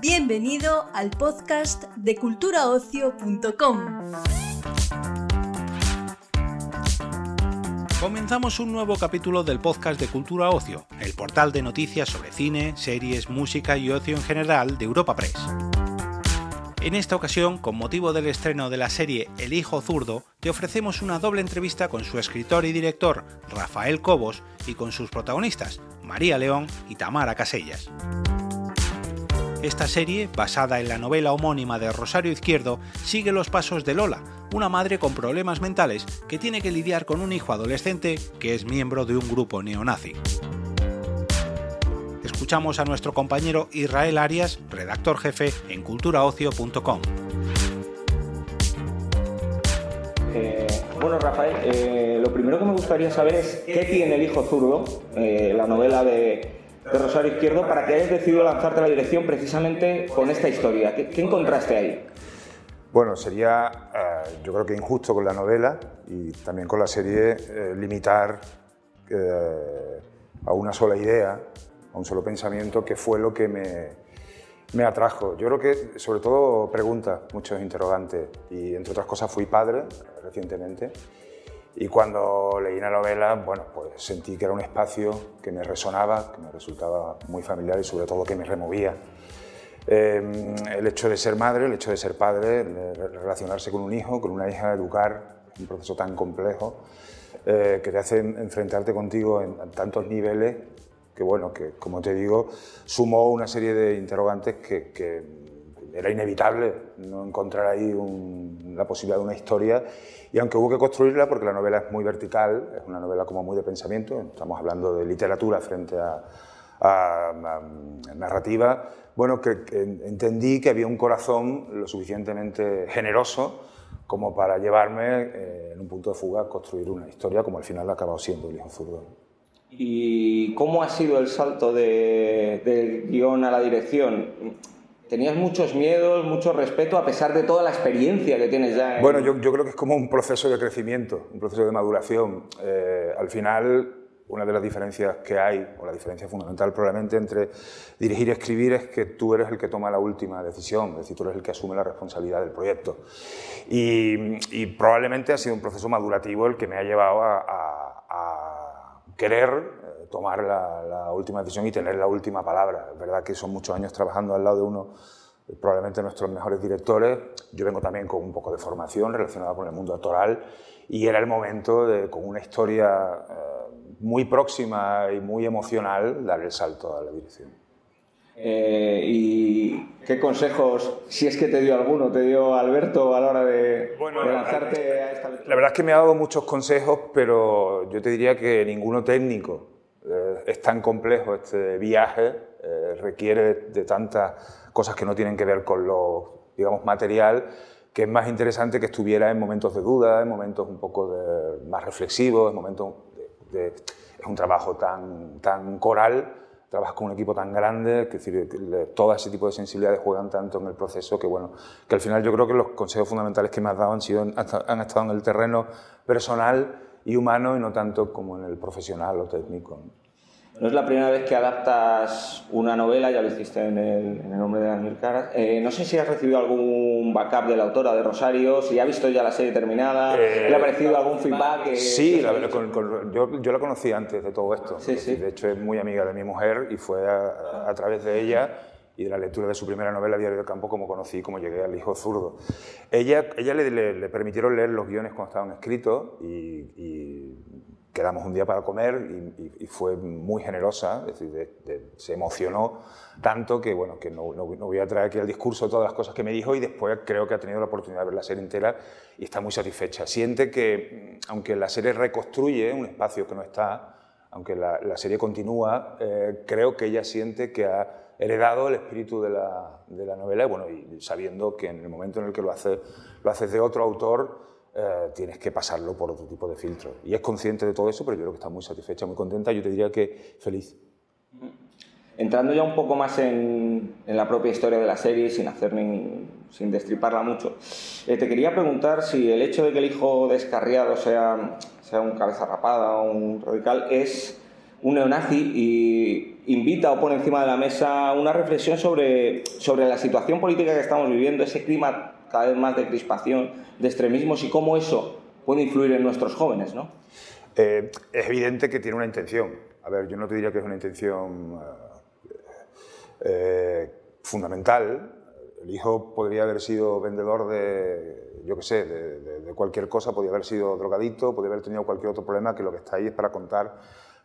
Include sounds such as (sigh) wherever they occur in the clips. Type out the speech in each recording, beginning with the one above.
Bienvenido al podcast de culturaocio.com. Comenzamos un nuevo capítulo del podcast de Cultura Ocio, el portal de noticias sobre cine, series, música y ocio en general de Europa Press. En esta ocasión, con motivo del estreno de la serie El Hijo Zurdo, te ofrecemos una doble entrevista con su escritor y director, Rafael Cobos, y con sus protagonistas, María León y Tamara Casellas. Esta serie, basada en la novela homónima de Rosario Izquierdo, sigue los pasos de Lola, una madre con problemas mentales que tiene que lidiar con un hijo adolescente que es miembro de un grupo neonazi. Escuchamos a nuestro compañero Israel Arias, redactor jefe en culturaocio.com. Eh, bueno, Rafael, eh, lo primero que me gustaría saber es qué tiene el hijo zurdo, eh, la novela de, de Rosario Izquierdo para que hayas decidido lanzarte a la dirección precisamente con esta historia. ¿Qué, qué encontraste ahí? Bueno, sería eh, yo creo que injusto con la novela y también con la serie eh, limitar eh, a una sola idea, a un solo pensamiento, que fue lo que me, me atrajo. Yo creo que sobre todo preguntas, muchos interrogantes y entre otras cosas fui padre recientemente y cuando leí la novela, bueno, pues sentí que era un espacio que me resonaba, que me resultaba muy familiar y sobre todo que me removía. Eh, el hecho de ser madre, el hecho de ser padre, relacionarse con un hijo, con una hija, educar, un proceso tan complejo eh, que te hace enfrentarte contigo en, tantos niveles que, bueno, que como te digo, sumó una serie de interrogantes que, que era inevitable no encontrar ahí un, la posibilidad de una historia y aunque hubo que construirla porque la novela es muy vertical, es una novela como muy de pensamiento, estamos hablando de literatura frente a, a, a narrativa, bueno, que, que, entendí que había un corazón lo suficientemente generoso como para llevarme eh, en un punto de fuga a construir una historia como al final ha acabado siendo El hijo zurdo. ¿Y cómo ha sido el salto de, del guion a la dirección? ¿Tenías muchos miedos, mucho respeto, a pesar de toda la experiencia que tienes ya? En... Bueno, yo, creo que es como un proceso de crecimiento, un proceso de maduración. Eh, al final, una de las diferencias que hay, o la diferencia fundamental probablemente entre dirigir y escribir, es que tú eres el que toma la última decisión, es decir, tú eres el que asume la responsabilidad del proyecto. Y, probablemente ha sido un proceso madurativo el que me ha llevado a querer eh, tomar la, la, última decisión y tener la última palabra. Es verdad que son muchos años trabajando al lado de uno, probablemente nuestros mejores directores. Yo vengo también con un poco de formación relacionada con el mundo actoral y era el momento de, con una historia eh, muy próxima y muy emocional, dar el salto a la dirección. Eh, ¿Y qué consejos, si es que te dio alguno, te dio Alberto a la hora de, bueno, de lanzarte a esta La verdad es que me ha dado muchos consejos, pero yo te diría que ninguno técnico. Eh, es tan complejo este viaje, eh, requiere de, de tantas cosas que no tienen que ver con lo, digamos, material, que es más interesante que estuviera en momentos de duda, en momentos un poco de, más reflexivos, en momentos de, de, es un trabajo tan, tan coral, trabajas con un equipo tan grande, que decir, todo ese tipo de sensibilidades juegan tanto en el proceso que, bueno, que al final yo creo que los consejos fundamentales que me has dado han, sido, han estado en el terreno personal y humano y no tanto como en el profesional o técnico. ¿no? No es la primera vez que adaptas una novela, ya lo hiciste en El, en el nombre de Daniel Caras. Eh, no sé si has recibido algún backup de la autora de Rosario, si ha visto ya la serie terminada, eh, ¿le ha parecido algún feedback? Que, sí, la, con, con, yo, yo, la conocí antes de todo esto. Sí, sí. De hecho, es muy amiga de mi mujer y fue a, a través de ella y de la lectura de su primera novela, Diario del Campo, como conocí, como llegué al hijo zurdo. Ella, ella le, le, le permitieron leer los guiones cuando estaban escritos y, y quedamos un día para comer y, y, y fue muy generosa, es decir, de, de, se emocionó tanto que, bueno, que no, no, no, voy a traer aquí el discurso todas las cosas que me dijo y después creo que ha tenido la oportunidad de ver la serie entera y está muy satisfecha. Siente que, aunque la serie reconstruye un espacio que no está, aunque la, la serie continúa, eh, creo que ella siente que ha heredado el espíritu de la, de la novela y, bueno, y sabiendo que en el momento en el que lo haces lo haces de otro autor, eh, tienes que pasarlo por otro tipo de filtro. Y es consciente de todo eso, pero yo creo que está muy satisfecha, muy contenta. Yo te diría que feliz. Entrando ya un poco más en, en la propia historia de la serie, sin hacer ni, sin destriparla mucho, eh, te quería preguntar si el hecho de que el hijo descarriado sea, sea un cabeza rapada o un radical, es un neonazi y invita o pone encima de la mesa una reflexión sobre, sobre la situación política que estamos viviendo, ese clima cada vez más de crispación, de extremismos y cómo eso puede influir en nuestros jóvenes. Eh, es evidente que tiene una intención. A ver, yo no te diría que es una intención eh, eh, fundamental. El hijo podría haber sido vendedor de, yo qué sé, de, de cualquier cosa, podría haber sido drogadito, podría haber tenido cualquier otro problema, que lo que está ahí es para contar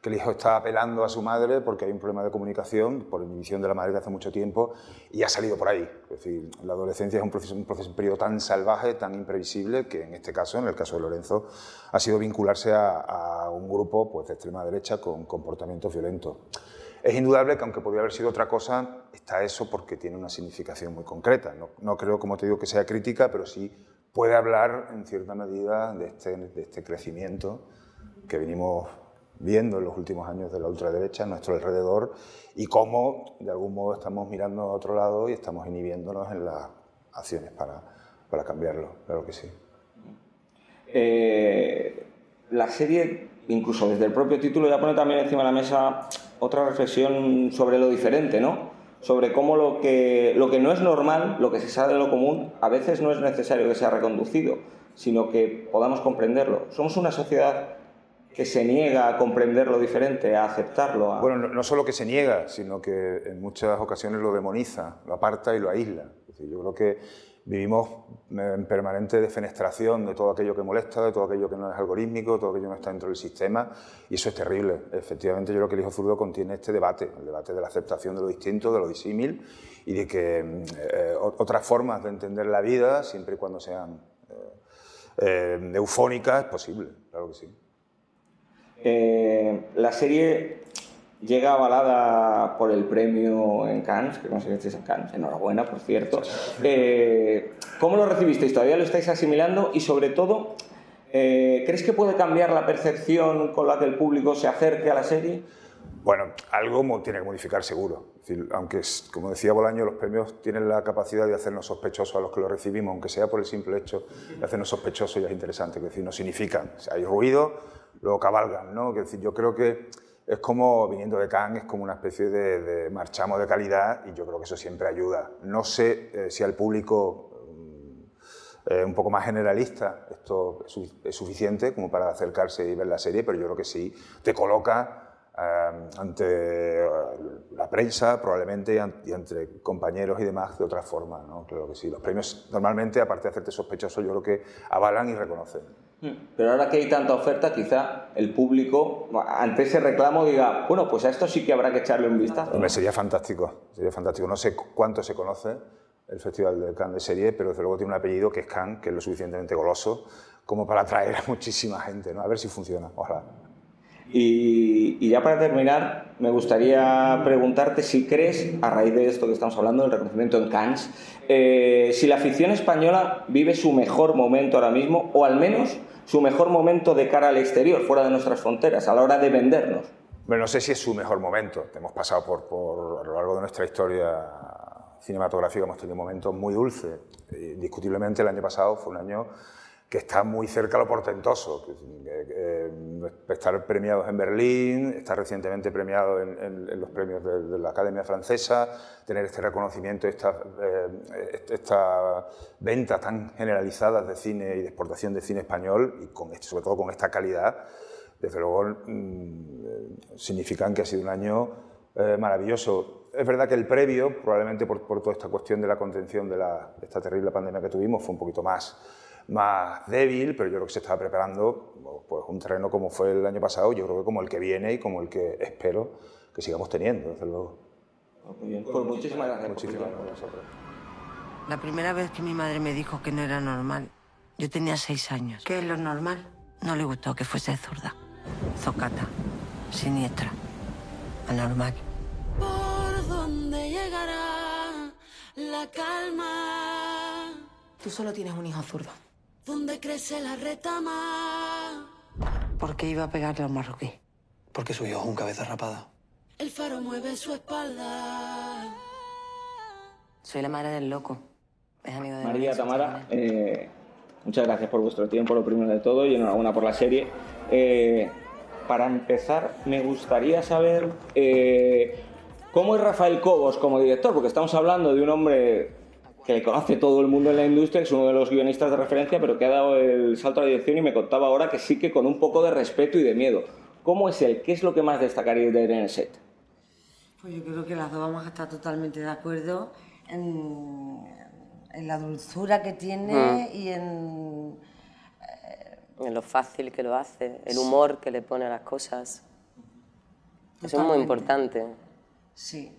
que el hijo está apelando a su madre porque hay un problema de comunicación por inhibición de la madre de hace mucho tiempo y ha salido por ahí. Es decir, la adolescencia es un proceso, un proceso un periodo tan salvaje, tan imprevisible, que en este caso, en el caso de Lorenzo, ha sido vincularse a, a un grupo pues, de extrema derecha con comportamientos violentos. Es indudable que aunque podría haber sido otra cosa, está eso porque tiene una significación muy concreta. No, no creo, como te digo, que sea crítica, pero sí puede hablar en cierta medida de este, de este crecimiento que venimos viendo en los últimos años de la ultraderecha a nuestro alrededor y cómo de algún modo estamos mirando a otro lado y estamos inhibiéndonos en las acciones para, para cambiarlo, claro que sí. Eh, la serie, incluso desde el propio título, ya pone también encima de la mesa otra reflexión sobre lo diferente, ¿no? Sobre cómo lo que, lo que no es normal, lo que se sale de lo común, a veces no es necesario que sea reconducido, sino que podamos comprenderlo. Somos una sociedad que se niega a comprender lo diferente, a aceptarlo. A... Bueno, no, solo que se niega, sino que en muchas ocasiones lo demoniza, lo aparta y lo aísla. Yo creo que vivimos en permanente defenestración de todo aquello que molesta, de todo aquello que no es algorítmico, todo aquello que no está dentro del sistema, y eso es terrible. Efectivamente, yo creo que el hijo zurdo contiene este debate, el debate de la aceptación de lo distinto, de lo disímil, y de que eh, otras formas de entender la vida, siempre y cuando sean eh, eh, eufónicas, es posible, claro que sí. Eh, la serie llega avalada por el premio en Cannes, que conseguisteis en Cannes, enhorabuena, por cierto. Eh, ¿Cómo lo recibisteis? ¿Todavía lo estáis asimilando? Y sobre todo, eh, ¿crees que puede cambiar la percepción con la que el público se acerque a la serie? Bueno, algo tiene que modificar seguro. Es decir, aunque, como decía Bolaño, los premios tienen la capacidad de hacernos sospechosos a los que los recibimos, aunque sea por el simple hecho de hacernos sospechosos, ya es interesante. Es decir, no significan. O sea, hay ruido, luego cabalgan, ¿no? Es decir, yo creo que es como, viniendo de Cannes, es como una especie de, de marchamo de calidad y yo creo que eso siempre ayuda. No sé eh, si al público eh, un poco más generalista esto es suficiente como para acercarse y ver la serie, pero yo creo que sí te coloca eh, ante la prensa probablemente y entre compañeros y demás de otra forma, ¿no? Claro que sí. Los premios normalmente, aparte de hacerte sospechoso, yo creo que avalan y reconocen. Pero ahora que hay tanta oferta, quizá el público, ante ese reclamo, diga, bueno, pues a esto sí que habrá que echarle un vistazo. Hombre, sería fantástico, sería fantástico. No sé cuánto se conoce el Festival de Cannes de Serie, pero desde luego tiene un apellido que es Cannes, que es lo suficientemente goloso como para atraer a muchísima gente, ¿no? A ver si funciona, ojalá. Y, y, ya para terminar, me gustaría preguntarte si crees, a raíz de esto que estamos hablando, del reconocimiento en Cannes, eh, si la ficción española vive su mejor momento ahora mismo, o al menos su mejor momento de cara al exterior, fuera de nuestras fronteras, a la hora de vendernos. Bueno, no sé si es su mejor momento. Hemos pasado por, por a lo largo de nuestra historia cinematográfica, hemos tenido momentos muy dulces. Indiscutiblemente el año pasado fue un año que está muy cerca a lo portentoso. Eh, estar premiados en Berlín, estar recientemente premiado en, en, en los premios de, de, la Academia Francesa, tener este reconocimiento, esta, eh, esta venta tan generalizada de cine y de exportación de cine español, y con sobre todo con esta calidad, desde luego mmm, significan que ha sido un año eh, maravilloso. Es verdad que el previo, probablemente por, por, toda esta cuestión de la contención de, la, de esta terrible pandemia que tuvimos, fue un poquito más más débil, pero yo creo que se estaba preparando pues, un terreno como fue el año pasado, yo creo que como el que viene y como el que espero que sigamos teniendo, desde luego. Muy bien, pues muchísimas gracias. Muchísimas gracias. La primera vez que mi madre me dijo que no era normal, yo tenía seis años. ¿Qué es lo normal? No le gustó que fuese zurda, zocata, siniestra, anormal. ¿Por dónde llegará la calma? Tú solo tienes un hijo zurdo. ¿Dónde crece la retama? ¿Por qué iba a pegarle a un marroquí? Porque su hijo es un cabeza rapada. El faro mueve su espalda. Soy la madre del loco. Es amigo de María, Tamara, eh, muchas gracias por vuestro tiempo, lo primero de todo, y enhorabuena por la serie. Eh, para empezar, me gustaría saber eh, cómo es Rafael Cobos como director, porque estamos hablando de un hombre que le conoce todo el mundo en la industria, que es uno de los guionistas de referencia, pero que ha dado el salto a la dirección y me contaba ahora que sí que con un poco de respeto y de miedo. ¿Cómo es él? ¿Qué es lo que más destacaría de él en el set? Pues yo creo que las dos vamos a estar totalmente de acuerdo en, en la dulzura que tiene y en... En lo fácil que lo hace, el humor que le pone a las cosas. Eso es muy Totalmente. importante. Sí.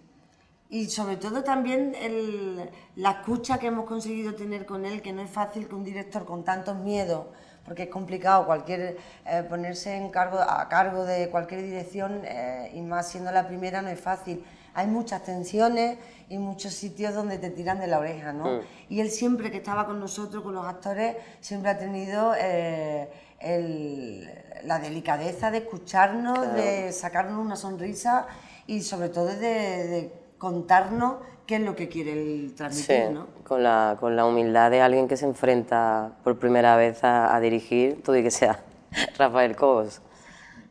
Y sobre todo también el- la escucha que hemos conseguido tener con él, que no es fácil que un director con tantos miedos, porque es complicado cualquier eh, ponerse en cargo, a cargo de cualquier dirección eh, y más siendo la primera no es fácil. Hay muchas tensiones y muchos sitios donde te tiran de la oreja, ¿no? Mm. Y él siempre que estaba con nosotros, con los actores, siempre ha tenido eh, el- la delicadeza de escucharnos, de sacarnos una sonrisa y sobre todo de, de contarnos qué es lo que quiere él transmitir, Sí, ¿no? con la, con la humildad de alguien que se enfrenta por primera vez a, a dirigir, todo y que sea (laughs) Rafael Cobos.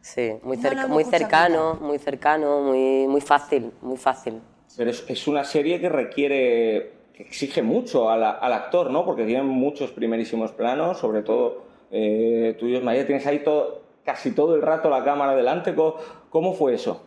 Sí, muy, cerca- muy cercano, muy cercano, muy, muy fácil, muy fácil. Pero es, es una serie que requiere, que exige mucho a la- al actor, ¿no? Porque tiene muchos primerísimos planos, sobre todo eh, tuyos, María. Tienes ahí todo, casi todo el rato la cámara delante. ¿Cómo, cómo fue eso?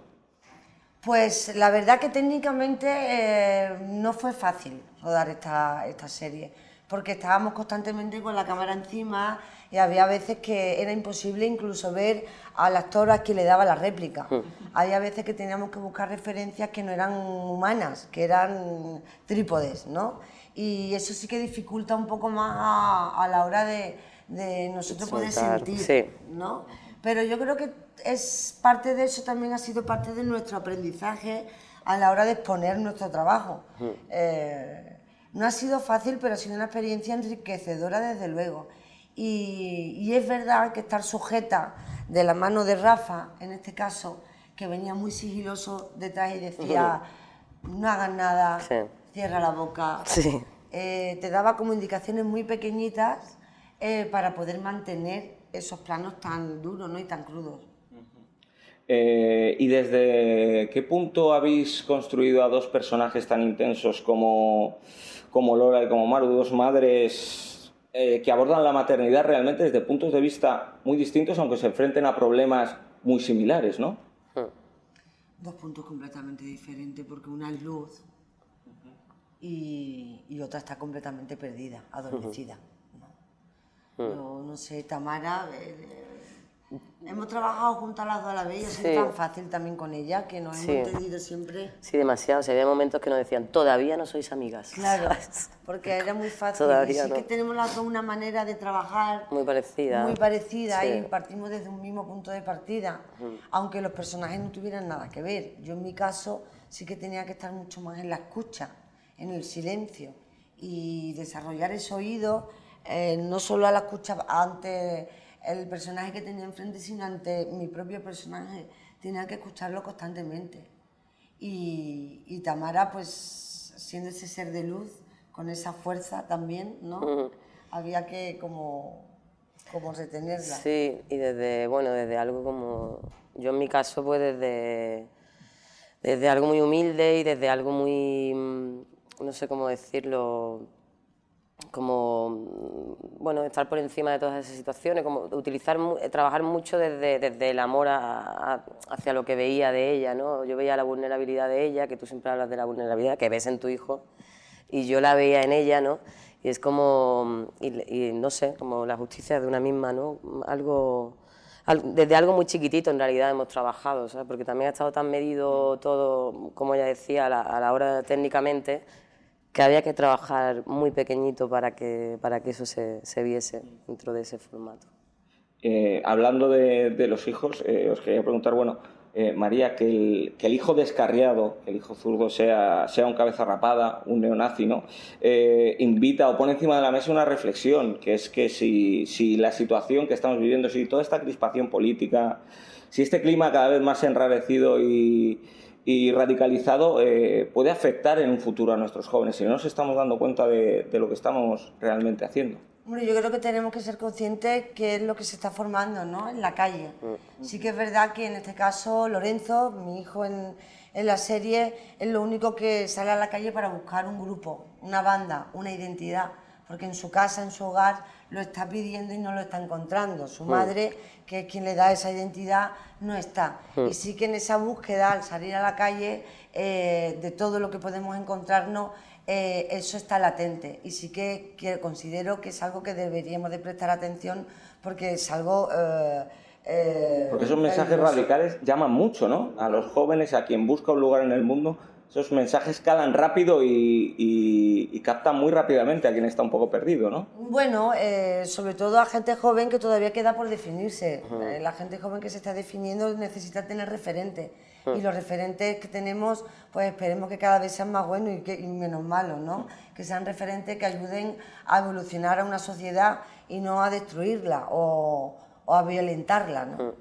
Pues la verdad que técnicamente eh, no fue fácil rodar esta, esta serie, porque estábamos constantemente con la cámara encima y había veces que era imposible incluso ver al actor a quien le daba la réplica. Había veces que teníamos que buscar referencias que no eran humanas, que eran trípodes, ¿no? Y eso sí que dificulta un poco más a, a la hora de, de nosotros poder sentir, sí. ¿no? Pero yo creo que es parte de eso también ha sido parte de nuestro aprendizaje a la hora de exponer nuestro trabajo. Eh, no ha sido fácil, pero ha sido una experiencia enriquecedora desde luego. Y, y es verdad que estar sujeta de la mano de Rafa, en este caso, que venía muy sigiloso detrás y decía, no hagas nada, Sí. cierra la boca. Sí. Eh, te daba como indicaciones muy pequeñitas eh, para poder mantener esos planos tan duros ¿no? y tan crudos. Eh, ¿Y desde qué punto habéis construido a dos personajes tan intensos como, como Lola y como Maru, dos madres eh, que abordan la maternidad realmente desde puntos de vista muy distintos, aunque se enfrenten a problemas muy similares, ¿no? Dos puntos completamente diferentes, porque una es luz y, y otra está completamente perdida, adormecida. ¿no? Yo no sé, Tamara, eh, hemos trabajado juntas las dos a la vez y ha sido Sí. tan fácil también con ella que nos Sí. hemos entendido siempre. Sí, demasiado. O sea, había momentos que nos decían, todavía no sois amigas. Claro, ¿sabes? porque era muy fácil. Todavía sí no. que tenemos las dos una manera de trabajar Muy parecida. muy parecida Sí. y partimos desde un mismo punto de partida, aunque los personajes no tuvieran nada que ver. Yo en mi caso sí que tenía que estar mucho más en la escucha, en el silencio y desarrollar ese oído, eh, no solo a la escucha ante el personaje que tenía enfrente, sino ante mi propio personaje. Tenía que escucharlo constantemente. Y, y Tamara, pues siendo ese ser de luz, con esa fuerza también, ¿no? Había que como, como retenerla. Sí, y desde, bueno, desde algo como, yo en mi caso, pues desde, desde algo muy humilde y desde algo muy, mm, no sé cómo decirlo, como, mm, bueno, estar por encima de todas esas situaciones, como utilizar, eh, trabajar mucho desde, desde el amor a- a- hacia lo que veía de ella, ¿no? Yo veía la vulnerabilidad de ella, que tú siempre hablas de la vulnerabilidad que ves en tu hijo, y yo la veía en ella, ¿no? Y es como, y, y no sé, como la justicia de una misma, ¿no? Algo, al- desde algo muy chiquitito en realidad hemos trabajado, ¿sabes? Porque también ha estado tan medido todo, como ella decía, a la hora técnicamente, que había que trabajar muy pequeñito para que, para que eso se, se viese dentro de ese formato. Eh, hablando de, de los hijos, eh, os quería preguntar, bueno, eh, María, que el, que el hijo descarriado, que el hijo zurdo sea, sea un cabeza rapada, un neonazi, ¿no? Eh, invita o pone encima de la mesa una reflexión, que es que si, si la situación que estamos viviendo, si toda esta crispación política, si este clima cada vez más enrarecido y, y radicalizado eh, puede afectar en un futuro a nuestros jóvenes, si no nos estamos dando cuenta de, de lo que estamos realmente haciendo. Hombre, yo creo que tenemos que ser conscientes que es lo que se está formando ¿no? en la calle. Sí que es verdad que en este caso Lorenzo, mi hijo en, en la serie, es lo único que sale a la calle para buscar un grupo, una banda, una identidad, porque en su casa, en su hogar, lo está pidiendo y no lo está encontrando. Su madre, que es quien le da esa identidad, no está. Y sí que en esa búsqueda, al salir a la calle, eh, de todo lo que podemos encontrarnos, eh, eso está latente. Y sí que, que considero que es algo que deberíamos de prestar atención porque es algo... eh, Porque esos mensajes radicales llaman mucho, ¿no? A los jóvenes, a quien busca un lugar en el mundo, esos mensajes calan rápido y, y- y captan muy rápidamente a quien está un poco perdido, ¿no? Bueno, eh, sobre todo a gente joven que todavía queda por definirse. Eh, la gente joven que se está definiendo necesita tener referentes. Y los referentes que tenemos, pues esperemos que cada vez sean más buenos y, que, y menos malos, ¿no? Que sean referentes que ayuden a evolucionar a una sociedad y no a destruirla o, o a violentarla, ¿no?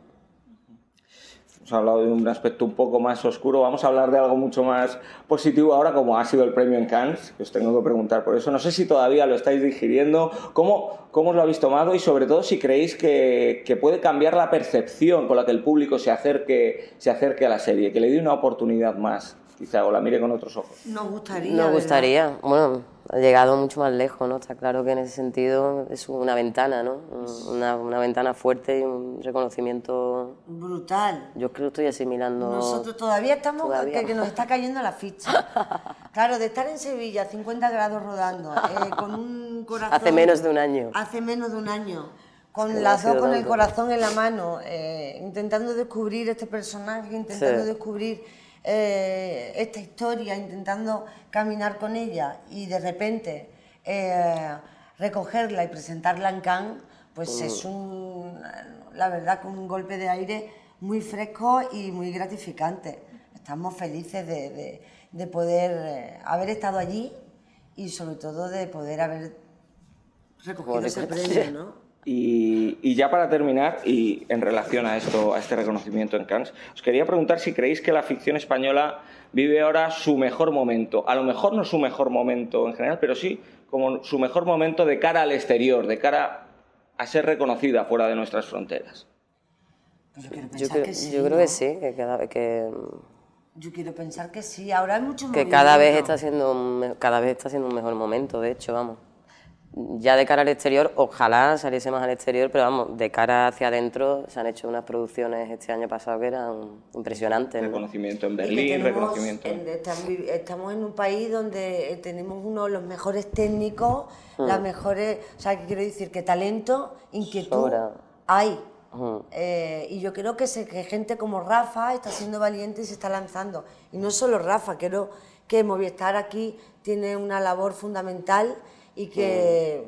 Hemos hablado de un aspecto un poco más oscuro, vamos a hablar de algo mucho más positivo ahora, como ha sido el premio en Cannes, que os tengo que preguntar por eso. No sé si todavía lo estáis digiriendo, cómo, cómo os lo habéis tomado y sobre todo si creéis que, que puede cambiar la percepción con la que el público se acerque, se acerque a la serie, que le dé una oportunidad más, quizá, o la mire con otros ojos. Nos gustaría. Nos ¿verdad? gustaría, bueno, ha llegado mucho más lejos, ¿no? Está claro que en ese sentido es una ventana, ¿no? Una, una ventana fuerte y un reconocimiento. Brutal. Yo creo que estoy asimilando. Nosotros todavía estamos, Todavía. Que, que nos está cayendo la ficha. (laughs) Claro, de estar en Sevilla, 50 grados rodando, eh, con un corazón... Hace menos de un año. Hace menos de un año. Con las dos con el corazón en la mano, eh, intentando descubrir este personaje, intentando Sí. descubrir eh, esta historia, intentando caminar con ella y de repente eh, recogerla y presentarla en Cannes, pues Mm. es un, la verdad, que un golpe de aire muy fresco y muy gratificante. Estamos felices de, de- de poder eh, haber estado allí y sobre todo de poder haber recogido ese (laughs) premio, ¿no? Y, y ya para terminar, y en relación a esto, a este reconocimiento en Cannes, os quería preguntar si creéis que la ficción española vive ahora su mejor momento. A lo mejor no su mejor momento en general, pero sí como su mejor momento de cara al exterior, de cara a ser reconocida fuera de nuestras fronteras. Pues yo quiero Yo pensar creo, que sí. yo creo ¿no? que sí, que cada, que, Yo quiero pensar que sí. Ahora hay mucho que cada vez está siendo cada vez está siendo un mejor momento, de hecho, vamos. Ya de cara al exterior, ojalá saliese más al exterior, pero vamos, de cara hacia adentro se han hecho unas producciones este año pasado que eran impresionantes. ¿no? Reconocimiento en Y que Berlín, tenemos reconocimiento. en- estamos, en un país donde eh, tenemos uno de los mejores técnicos, Mm. las mejores, o sea, que quiero decir que talento, inquietud Sobra. hay. Mm. Eh, y yo creo que, se- que gente como Rafa está siendo valiente y se está lanzando. Y no solo Rafa, creo que Movistar aquí tiene una labor fundamental y que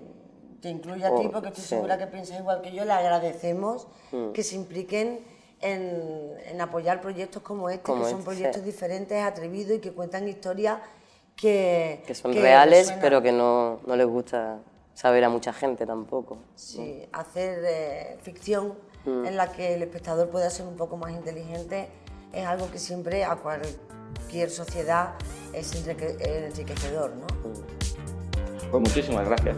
te incluye a ti, Oh, porque estoy sí. segura que piensas igual que yo, le agradecemos Mm. que se impliquen en, en apoyar proyectos como este, Como que son este, proyectos sí. diferentes, atrevidos y que cuentan historias que... Que son que reales, resuenan. pero que no, no les gusta saber a mucha gente tampoco. Sí, hacer eh, ficción Mm. en la que el espectador pueda ser un poco más inteligente es algo que siempre a cualquier sociedad es enrique- enriquecedor, ¿no? Pues muchísimas gracias.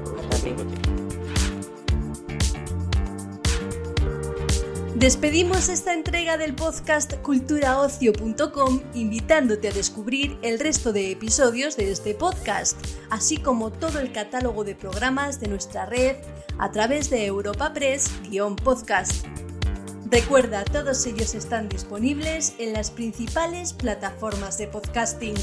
Despedimos esta entrega del podcast culturaocio.com invitándote a descubrir el resto de episodios de este podcast, así como todo el catálogo de programas de nuestra red a través de Europa Press-podcast. Recuerda, todos ellos están disponibles en las principales plataformas de podcasting.